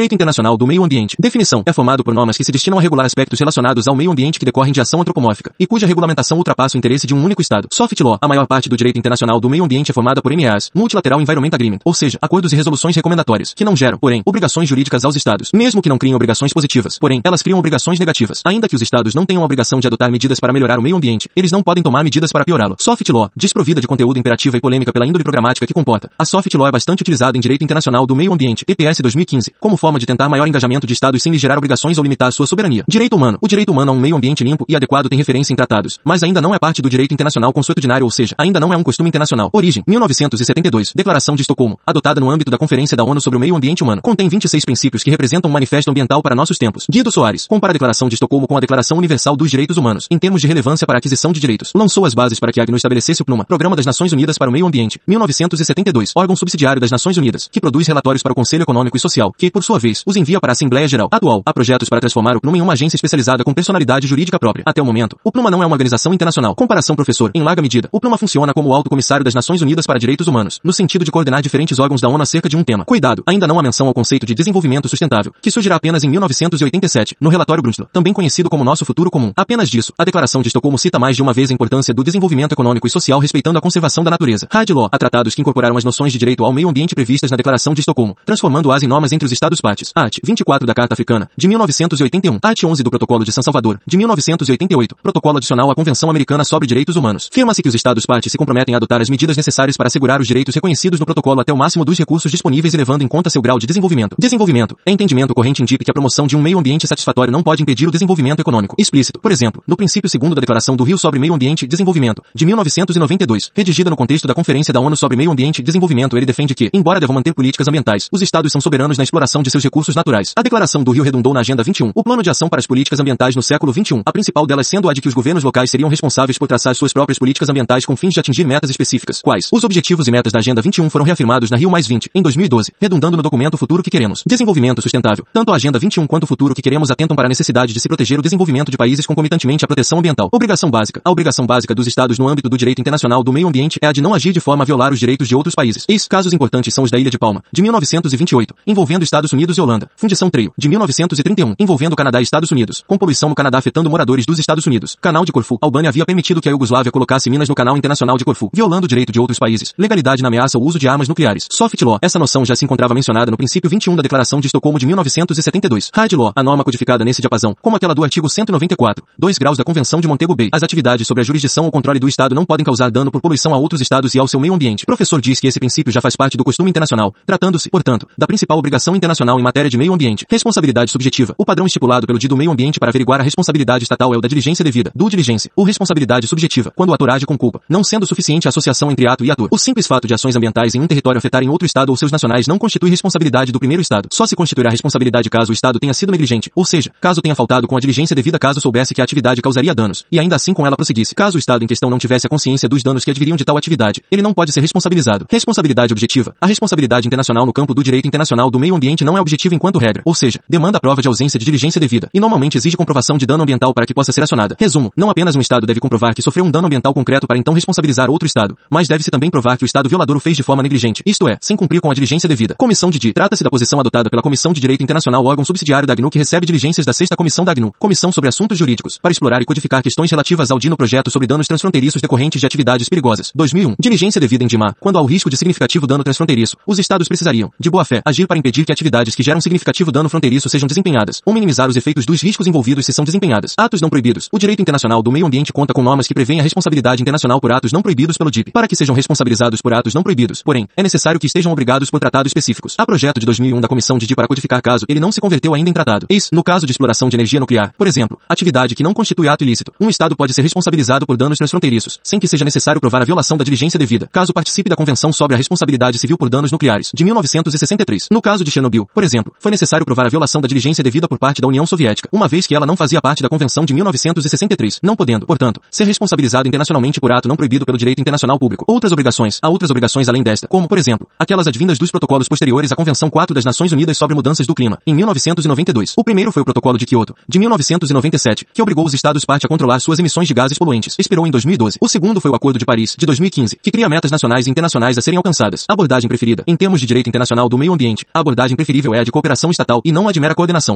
Direito Internacional do Meio Ambiente. Definição. É formado por normas que se destinam a regular aspectos relacionados ao meio ambiente que decorrem de ação antropomórfica, e cuja regulamentação ultrapassa o interesse de um único Estado. Soft Law. A maior parte do direito internacional do meio ambiente é formada por MAs, Multilateral Environment Agreement, ou seja, acordos e resoluções recomendatórias, que não geram, porém, obrigações jurídicas aos Estados, mesmo que não criem obrigações positivas. Porém, elas criam obrigações negativas. Ainda que os Estados não tenham a obrigação de adotar medidas para melhorar o meio ambiente, eles não podem tomar medidas para piorá-lo. Soft Law. Desprovida de conteúdo imperativa e polêmica pela índole programática que comporta. A Soft Law é bastante utilizada em direito internacional do meio ambiente, EPS 2015, como forma de tentar maior engajamento de Estados sem lhes gerar obrigações ou limitar sua soberania. Direito humano. O direito humano a um meio ambiente limpo e adequado tem referência em tratados, mas ainda não é parte do direito internacional consuetudinário, ou seja, ainda não é um costume internacional. Origem. 1972. Declaração de Estocolmo. Adotada no âmbito da Conferência da ONU sobre o Meio Ambiente Humano. Contém 26 princípios que representam um manifesto ambiental para nossos tempos. Guido Soares. Compara a Declaração de Estocolmo com a Declaração Universal dos Direitos Humanos, em termos de relevância para a aquisição de direitos. Lançou as bases para que a AGNU estabelecesse o PNUMA, Programa das Nações Unidas para o Meio Ambiente. 1972. Órgão subsidiário das Nações Unidas, que produz relatórios para o Conselho Econômico e Social, que, por sua vez, os envia para a Assembleia Geral. Atual. Há projetos para transformar o PNUMA em uma agência especializada com personalidade jurídica própria. Até o momento, o PNUMA não é uma organização internacional. Comparação professor. Em larga medida, o PNUMA funciona como o Alto Comissário das Nações Unidas para Direitos Humanos, no sentido de coordenar diferentes órgãos da ONU acerca de um tema. Cuidado, ainda não há menção ao conceito de desenvolvimento sustentável, que surgirá apenas em 1987, no relatório Brundtland, também conhecido como Nosso Futuro Comum. Apenas disso, a Declaração de Estocolmo cita mais de uma vez a importância do desenvolvimento econômico e social respeitando a conservação da natureza. Hard Law, há tratados que incorporaram as noções de direito ao meio ambiente previstas na Declaração de Estocolmo, transformando-as em normas entre os Estados partes. Art. 24 da Carta Africana, de 1981. Art. 11 do Protocolo de São Salvador, de 1988. Protocolo adicional à Convenção Americana sobre Direitos Humanos. Firma-se que os Estados partes se comprometem a adotar as medidas necessárias para assegurar os direitos reconhecidos no protocolo até o máximo dos recursos disponíveis e levando em conta seu grau de desenvolvimento. Desenvolvimento. Entendimento corrente indica que a promoção de um meio ambiente satisfatório não pode impedir o desenvolvimento econômico. Explícito. Por exemplo, no princípio segundo da Declaração do Rio sobre Meio Ambiente e Desenvolvimento, de 1992, redigida no contexto da Conferência da ONU sobre Meio Ambiente e Desenvolvimento, ele defende que, embora devam manter políticas ambientais, os Estados são soberanos na exploração de seus recursos naturais. A Declaração do Rio redundou na Agenda 21, o Plano de Ação para as Políticas Ambientais no século 21, a principal delas sendo a de que os governos locais seriam responsáveis por traçar suas próprias políticas ambientais com fins de atingir metas específicas. Quais? Os objetivos e metas da Agenda 21 foram reafirmados na Rio em 2012, redundando no documento Futuro que Queremos. Desenvolvimento sustentável. Tanto a Agenda 21 quanto o Futuro que Queremos atentam para a necessidade de se proteger o desenvolvimento de países concomitantemente à proteção ambiental. Obrigação básica. A obrigação básica dos Estados no âmbito do direito internacional do meio ambiente é a de não agir de forma a violar os direitos de outros países. Eis casos importantes são os da Ilha de Palma, de 1928, envolvendo Estados Unidos e Holanda. Fundição Treio, de 1931, envolvendo Canadá e Estados Unidos. Com poluição no Canadá afetando moradores dos Estados Unidos. Canal de Corfu. Albânia havia permitido que a Iugoslávia colocasse minas no canal internacional de Corfu, violando o direito de outros países. Legalidade na ameaça ao uso de armas nucleares. Soft Law. Essa noção já se encontrava mencionada no princípio 21 da Declaração de Estocolmo de 1972. Hard Law. A norma codificada nesse diapasão, como aquela do artigo 194, 2 graus da Convenção de Montego Bay. As atividades sobre a jurisdição ou controle do Estado não podem causar dano por poluição a outros Estados e ao seu meio ambiente. Professor diz que esse princípio já faz parte do costume internacional, tratando-se, portanto, da principal obrigação internacional em matéria de meio ambiente. Responsabilidade subjetiva. O padrão estipulado pelo Dia do Meio Ambiente para averiguar a responsabilidade estatal é o da diligência devida, do diligência, ou responsabilidade subjetiva, quando o ator age com culpa, não sendo suficiente a associação entre ato e ator. O simples fato de ações ambientais em um território afetarem outro Estado ou seus nacionais não constitui responsabilidade do primeiro Estado. Só se constituirá responsabilidade caso o Estado tenha sido negligente, ou seja, caso tenha faltado com a diligência devida caso soubesse que a atividade causaria danos, e ainda assim com ela prosseguisse. Caso o Estado em questão não tivesse a consciência dos danos que adviriam de tal atividade, ele não pode ser responsabilizado. Responsabilidade objetiva. A responsabilidade internacional no campo do direito internacional do meio ambiente não é objetiva enquanto regra, ou seja, demanda a prova de ausência de diligência devida, e normalmente exige comprovação de dano ambiental para que possa ser acionada. Resumo, não apenas um Estado deve comprovar que sofreu um dano ambiental concreto para então responsabilizar outro Estado, mas deve-se também provar que o Estado violador o fez de forma negligente, isto é, sem cumprir com a diligência devida. Comissão de DI. Trata-se da posição adotada pela Comissão de Direito Internacional, órgão subsidiário da AGNU que recebe diligências da Sexta Comissão da AGNU, Comissão sobre Assuntos Jurídicos, para explorar e codificar questões relativas ao DI no projeto sobre danos transfronteiriços decorrentes de atividades perigosas. 2001. Diligência devida em DIMA. Quando há o risco de significativo dano transfronteiriço, os Estados precisariam, de boa fé, agir para impedir que atividades que geram significativo dano fronteiriço sejam desempenhadas, ou minimizar os efeitos dos riscos envolvidos se são desempenhadas. Atos não proibidos. O direito internacional do meio ambiente conta com normas que prevêem a responsabilidade internacional por atos não proibidos pelo DIP. Para que sejam responsabilizados por atos não proibidos, porém, é necessário que estejam obrigados por tratados específicos. Há projeto de 2001 da Comissão de DIP para codificar caso ele não se converteu ainda em tratado. Eis, no caso de exploração de energia nuclear, por exemplo, atividade que não constitui ato ilícito, um Estado pode ser responsabilizado por danos transfronteiriços, sem que seja necessário provar a violação da diligência devida, caso participe da Convenção sobre a Responsabilidade Civil por Danos Nucleares, de 1963. No caso de Chernobyl, por exemplo, foi necessário provar a violação da diligência devida por parte da União Soviética, uma vez que ela não fazia parte da Convenção de 1963, não podendo, portanto, ser responsabilizada internacionalmente por ato não proibido pelo direito internacional público. Outras obrigações, há outras obrigações além desta, como, por exemplo, aquelas advindas dos protocolos posteriores à Convenção 4 das Nações Unidas sobre Mudanças do Clima, em 1992. O primeiro foi o Protocolo de Kyoto, de 1997, que obrigou os Estados parte a controlar suas emissões de gases poluentes, expirou em 2012. O segundo foi o Acordo de Paris, de 2015, que cria metas nacionais e internacionais a serem alcançadas. Abordagem preferida, em termos de direito internacional do meio ambiente, a abordagem preferível é a de cooperação estatal e não a de mera coordenação.